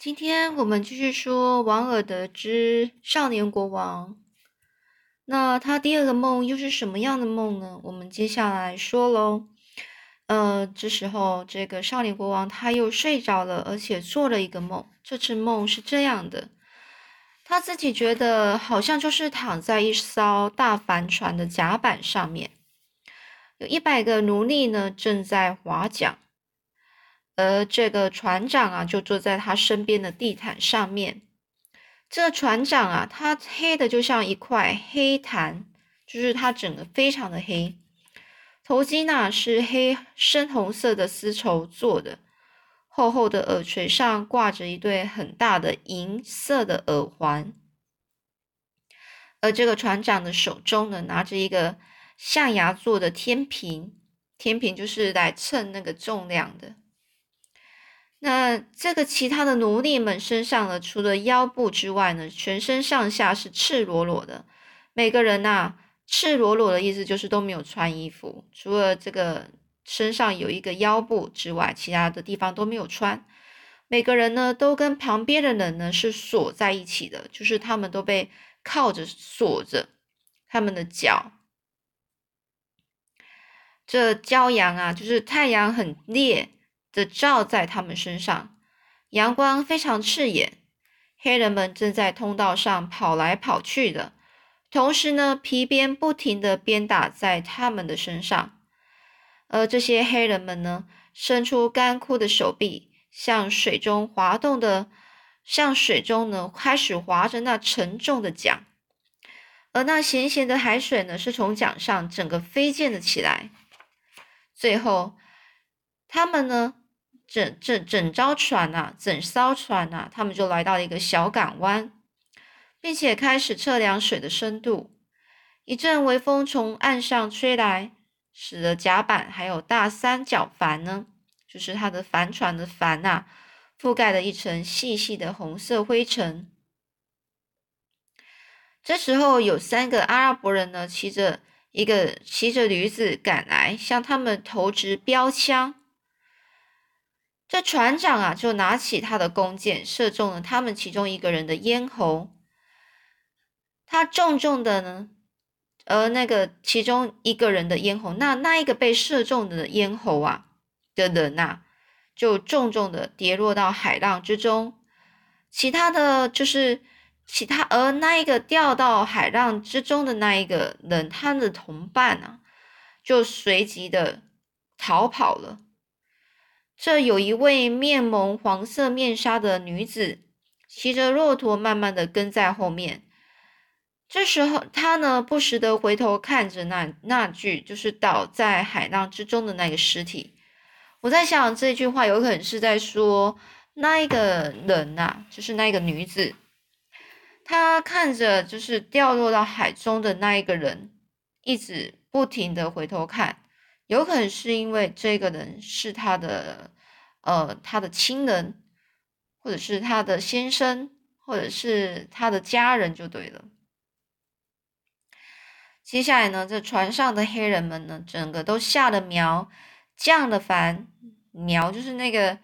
今天我们继续说王尔德之少年国王。那他第二个梦又是什么样的梦呢？我们接下来说喽。呃，这时候这个少年国王他又睡着了，而且做了一个梦。这次梦是这样的：他自己觉得好像就是躺在一艘大帆船的甲板上面，有一百个奴隶呢正在划桨。而这个船长啊，就坐在他身边的地毯上面。这船长啊，他黑的就像一块黑檀，就是他整个非常的黑。头巾呢是黑深红色的丝绸做的，厚厚的耳垂上挂着一对很大的银色的耳环。而这个船长的手中呢，拿着一个象牙做的天平，天平就是来称那个重量的。那这个其他的奴隶们身上呢，除了腰部之外呢，全身上下是赤裸裸的。每个人呐，赤裸裸的意思就是都没有穿衣服，除了这个身上有一个腰部之外，其他的地方都没有穿。每个人呢，都跟旁边的人呢是锁在一起的，就是他们都被靠着锁着他们的脚。这骄阳啊，就是太阳很烈。的照在他们身上，阳光非常刺眼。黑人们正在通道上跑来跑去的，同时呢，皮鞭不停的鞭打在他们的身上。而这些黑人们呢，伸出干枯的手臂，向水中滑动的，向水中呢开始划着那沉重的桨。而那咸咸的海水呢，是从桨上整个飞溅了起来。最后，他们呢。整整整艘船呐，整艘船呐，他们就来到了一个小港湾，并且开始测量水的深度。一阵微风从岸上吹来，使得甲板还有大三角帆呢，就是它的帆船的帆呐，覆盖了一层细细的红色灰尘。这时候，有三个阿拉伯人呢，骑着一个骑着驴子赶来，向他们投掷标枪。这船长啊，就拿起他的弓箭，射中了他们其中一个人的咽喉。他重重的呢，而那个其中一个人的咽喉，那那一个被射中的咽喉啊的人呐，就重重的跌落到海浪之中。其他的就是其他，而那一个掉到海浪之中的那一个人，他的同伴啊，就随即的逃跑了。这有一位面蒙黄色面纱的女子，骑着骆驼，慢慢的跟在后面。这时候，她呢不时的回头看着那那具就是倒在海浪之中的那个尸体。我在想，这句话有可能是在说那一个人呐，就是那个女子，她看着就是掉落到海中的那一个人，一直不停的回头看。有可能是因为这个人是他的，呃，他的亲人，或者是他的先生，或者是他的家人，就对了。接下来呢，这船上的黑人们呢，整个都吓得苗，降了帆，苗就是那个，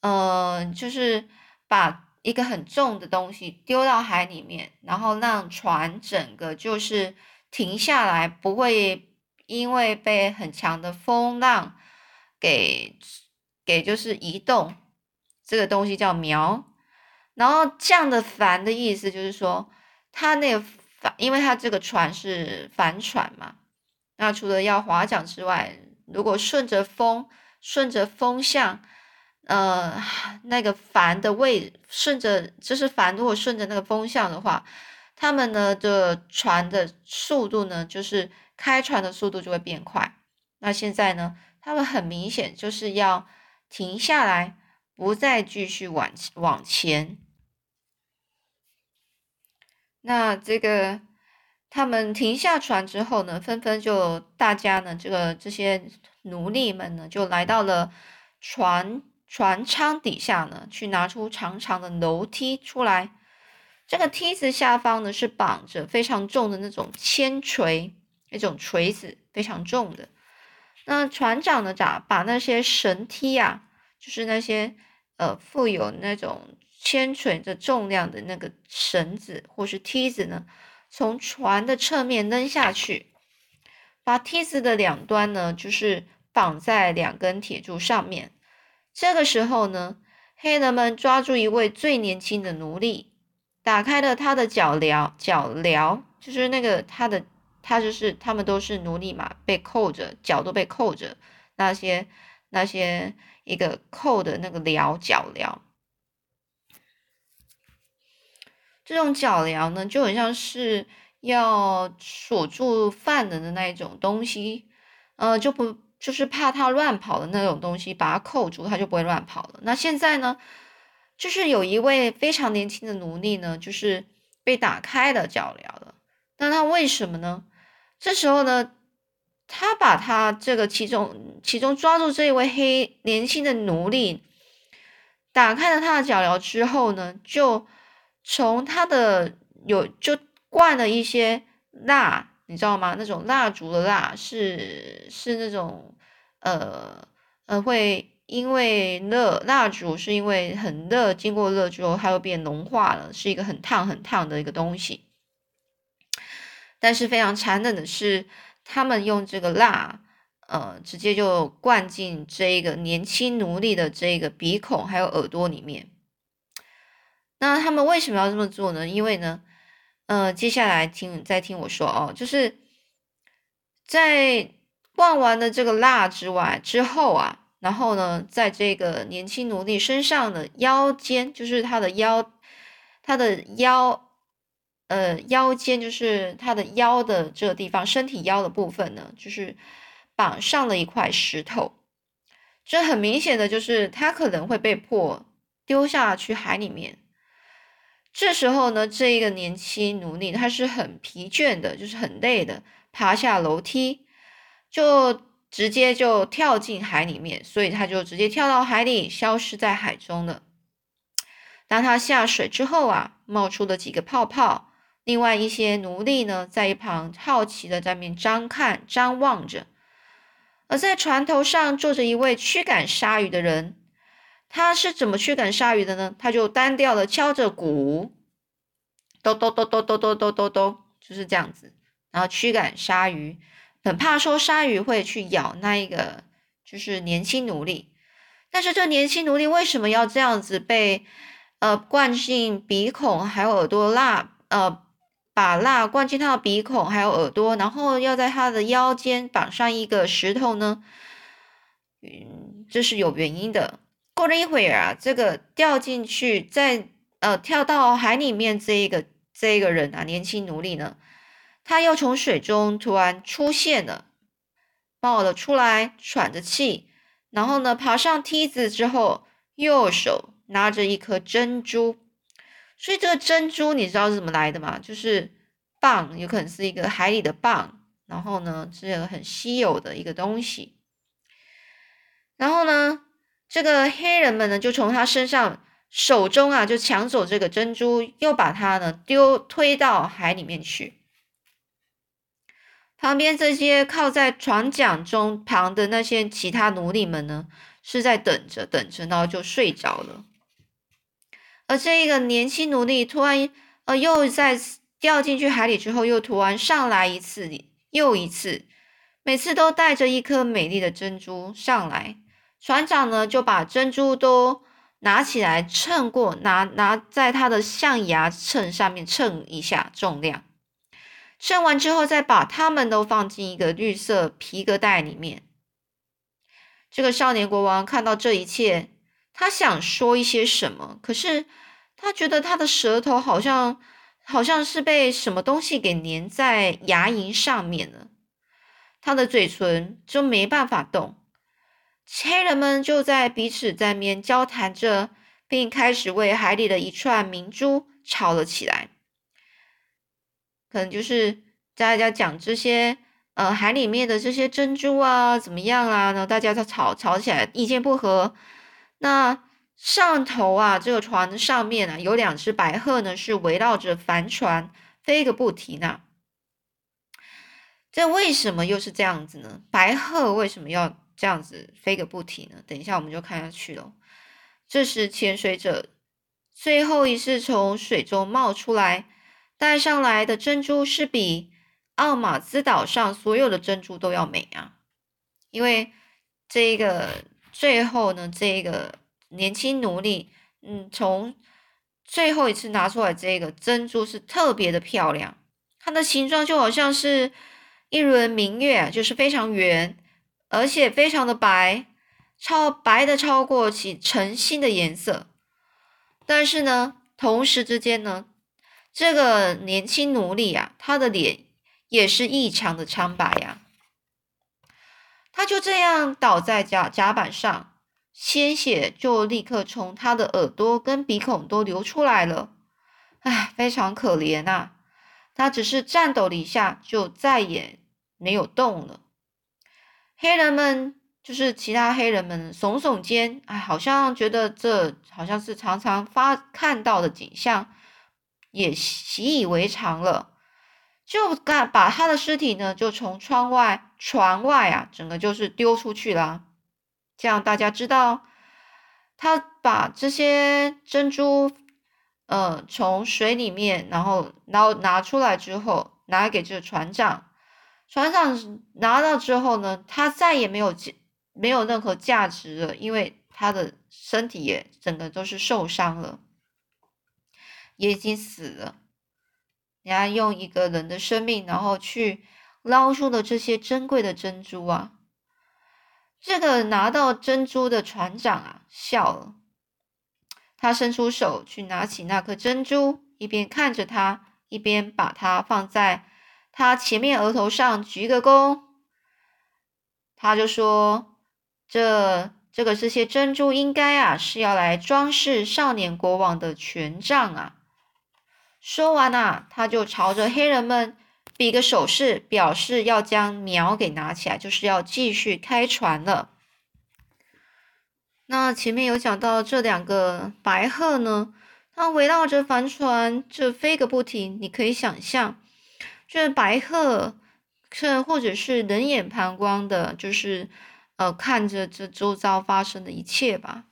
呃，就是把一个很重的东西丢到海里面，然后让船整个就是停下来，不会。因为被很强的风浪给给就是移动，这个东西叫苗。然后降的帆的意思就是说，它那个帆，因为它这个船是帆船嘛，那除了要划桨之外，如果顺着风，顺着风向，呃，那个帆的位顺着，就是帆如果顺着那个风向的话，他们呢的船的速度呢就是。开船的速度就会变快。那现在呢？他们很明显就是要停下来，不再继续往往前。那这个他们停下船之后呢，纷纷就大家呢，这个这些奴隶们呢，就来到了船船舱底下呢，去拿出长长的楼梯出来。这个梯子下方呢，是绑着非常重的那种铅锤。一种锤子非常重的，那船长呢？咋把那些绳梯啊，就是那些呃富有那种牵扯着重量的那个绳子或是梯子呢，从船的侧面扔下去，把梯子的两端呢，就是绑在两根铁柱上面。这个时候呢，黑人们抓住一位最年轻的奴隶，打开了他的脚镣，脚镣就是那个他的，他就是他们都是奴隶嘛，被扣着，脚都被扣着，那些那些一个扣的那个镣，脚镣。这种脚镣呢，就很像是要锁住犯人的那一种东西，呃，就不就是怕他乱跑的那种东西，把他扣住，他就不会乱跑了。那现在呢，就是有一位非常年轻的奴隶呢，就是被打开了脚镣了。那他为什么呢？这时候呢，他把他这个其中其中抓住这一位黑年轻的奴隶，打开了他的脚镣之后呢，就。从他的有就灌了一些蜡，你知道吗？那种蜡烛的蜡是是那种呃呃会因为热蜡烛是因为很热，经过热之后它又变融化了，是一个很烫很烫的一个东西。但是非常残忍的是，他们用这个蜡呃直接就灌进这个年轻奴隶的这个鼻孔还有耳朵里面。那他们为什么要这么做呢？因为呢，呃，接下来听再听我说哦，就是在灌完了这个蜡之外之后啊，然后呢，在这个年轻奴隶身上的腰间，就是他的腰，他的腰，呃，腰间就是他的腰的这个地方，身体腰的部分呢，就是绑上了一块石头，这很明显的就是他可能会被迫丢下去海里面。这时候呢，这一个年轻奴隶他是很疲倦的，就是很累的，爬下楼梯，就直接就跳进海里面，所以他就直接跳到海里，消失在海中了。当他下水之后啊，冒出了几个泡泡，另外一些奴隶呢，在一旁好奇的在面张看、张望着。而在船头上坐着一位驱赶鲨鱼的人。他是怎么驱赶鲨鱼的呢？他就单调的敲着鼓，咚咚咚咚咚咚咚咚咚，就是这样子，然后驱赶鲨鱼。很怕说鲨鱼会去咬那一个，就是年轻奴隶。但是这年轻奴隶为什么要这样子被呃灌进鼻孔还有耳朵蜡？呃，把蜡灌进他的鼻孔还有耳朵，然后要在他的腰间绑上一个石头呢？嗯，这是有原因的。过了一会儿啊，这个掉进去，在呃跳到海里面这一个这一个人啊，年轻奴隶呢，他又从水中突然出现了，冒了出来，喘着气，然后呢，爬上梯子之后，右手拿着一颗珍珠，所以这个珍珠你知道是怎么来的吗？就是蚌，有可能是一个海里的蚌，然后呢，是个很稀有的一个东西，然后呢？这个黑人们呢，就从他身上手中啊，就抢走这个珍珠，又把它呢丢推到海里面去。旁边这些靠在船桨中旁的那些其他奴隶们呢，是在等着等着，然后就睡着了。而这一个年轻奴隶突然呃又在掉进去海里之后，又突然上来一次又一次，每次都带着一颗美丽的珍珠上来。船长呢，就把珍珠都拿起来称过，拿拿在他的象牙秤上面称一下重量。称完之后，再把它们都放进一个绿色皮革袋里面。这个少年国王看到这一切，他想说一些什么，可是他觉得他的舌头好像好像是被什么东西给粘在牙龈上面了，他的嘴唇就没办法动。黑人们就在彼此在面交谈着，并开始为海里的一串明珠吵了起来。可能就是大家讲这些，呃，海里面的这些珍珠啊，怎么样啊？然后大家在吵吵起来，意见不合。那上头啊，这个船的上面啊，有两只白鹤呢，是围绕着帆船飞个不停呢。这为什么又是这样子呢？白鹤为什么要？这样子飞个不停呢，等一下我们就看下去了。这时潜水者最后一次从水中冒出来，带上来的珍珠是比奥马兹岛上所有的珍珠都要美啊！因为这个最后呢，这个年轻奴隶，嗯，从最后一次拿出来这个珍珠是特别的漂亮，它的形状就好像是一轮明月，就是非常圆，而且非常的白，超白的超过其诚心的颜色。但是呢，同时之间呢，这个年轻奴隶啊，他的脸也是异常的苍白呀。他就这样倒在甲甲板上，鲜血就立刻从他的耳朵跟鼻孔都流出来了。唉，非常可怜啊！他只是颤抖了一下，就再也没有动了。黑人们。就是其他黑人们耸耸肩，哎，好像觉得这好像是常常发看到的景象，也习以为常了，就干把他的尸体呢，就从窗外船外啊，整个就是丢出去了。这样大家知道，他把这些珍珠，呃，从水里面，然后然后拿出来之后，拿给这个船长，船长拿到之后呢，他再也没有。没有任何价值了，因为他的身体也整个都是受伤了，也已经死了。人家用一个人的生命，然后去捞出了这些珍贵的珍珠啊！这个拿到珍珠的船长啊，笑了。他伸出手去拿起那颗珍珠，一边看着他，一边把它放在他前面额头上鞠个躬。他就说。这这个这些珍珠应该啊是要来装饰少年国王的权杖啊。说完啊，他就朝着黑人们比个手势，表示要将苗给拿起来，就是要继续开船了。那前面有讲到这两个白鹤呢，它围绕着帆船这飞个不停。你可以想象，这白鹤是或者是冷眼旁观的，就是。呃，看着这周遭发生的一切吧，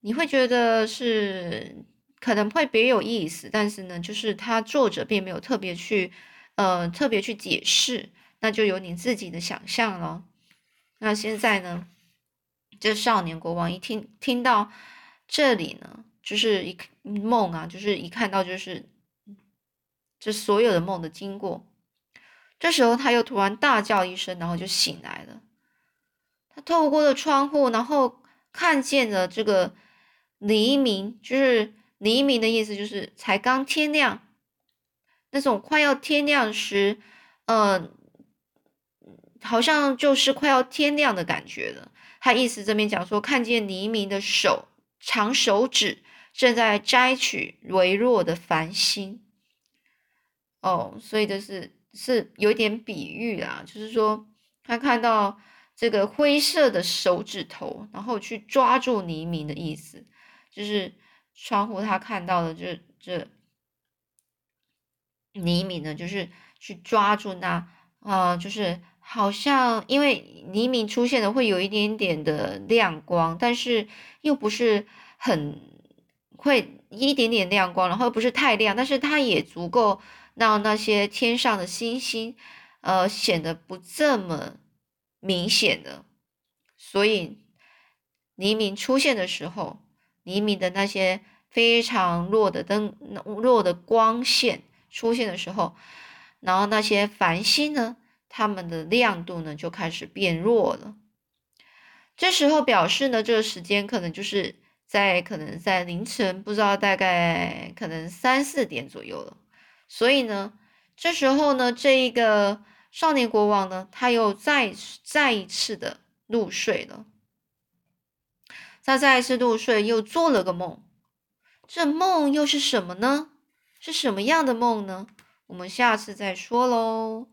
你会觉得是可能会别有意思，但是呢，就是他作者并没有特别去呃特别去解释，那就有你自己的想象了。那现在呢，这少年国王一听听到这里呢，就是一梦啊，就是一看到就是这所有的梦的经过。这时候，他又突然大叫一声，然后就醒来了。他透过了窗户，然后看见了这个黎明，就是黎明的意思，就是才刚天亮，那种快要天亮时，嗯，好像就是快要天亮的感觉了。他意思这边讲说，看见黎明的手长手指正在摘取微弱的繁星。哦，所以这是。是有点比喻啊，就是说他看到这个灰色的手指头，然后去抓住黎明的意思，就是窗户他看到的这这黎明呢，就是去抓住那啊，就是好像因为黎明出现的会有一点点的亮光，但是又不是很会一点点亮光，然后又不是太亮，但是它也足够。让那些天上的星星，呃，显得不这么明显的。所以黎明出现的时候，黎明的那些非常弱的灯、弱的光线出现的时候，然后那些繁星呢，它们的亮度呢就开始变弱了。这时候表示呢，这个时间可能就是在可能在凌晨，不知道大概可能三四点左右了。所以呢，这时候呢，这一个少年国王呢，他又再再一次的入睡了。他再一次入睡，又做了个梦。这梦又是什么呢？是什么样的梦呢？我们下次再说喽。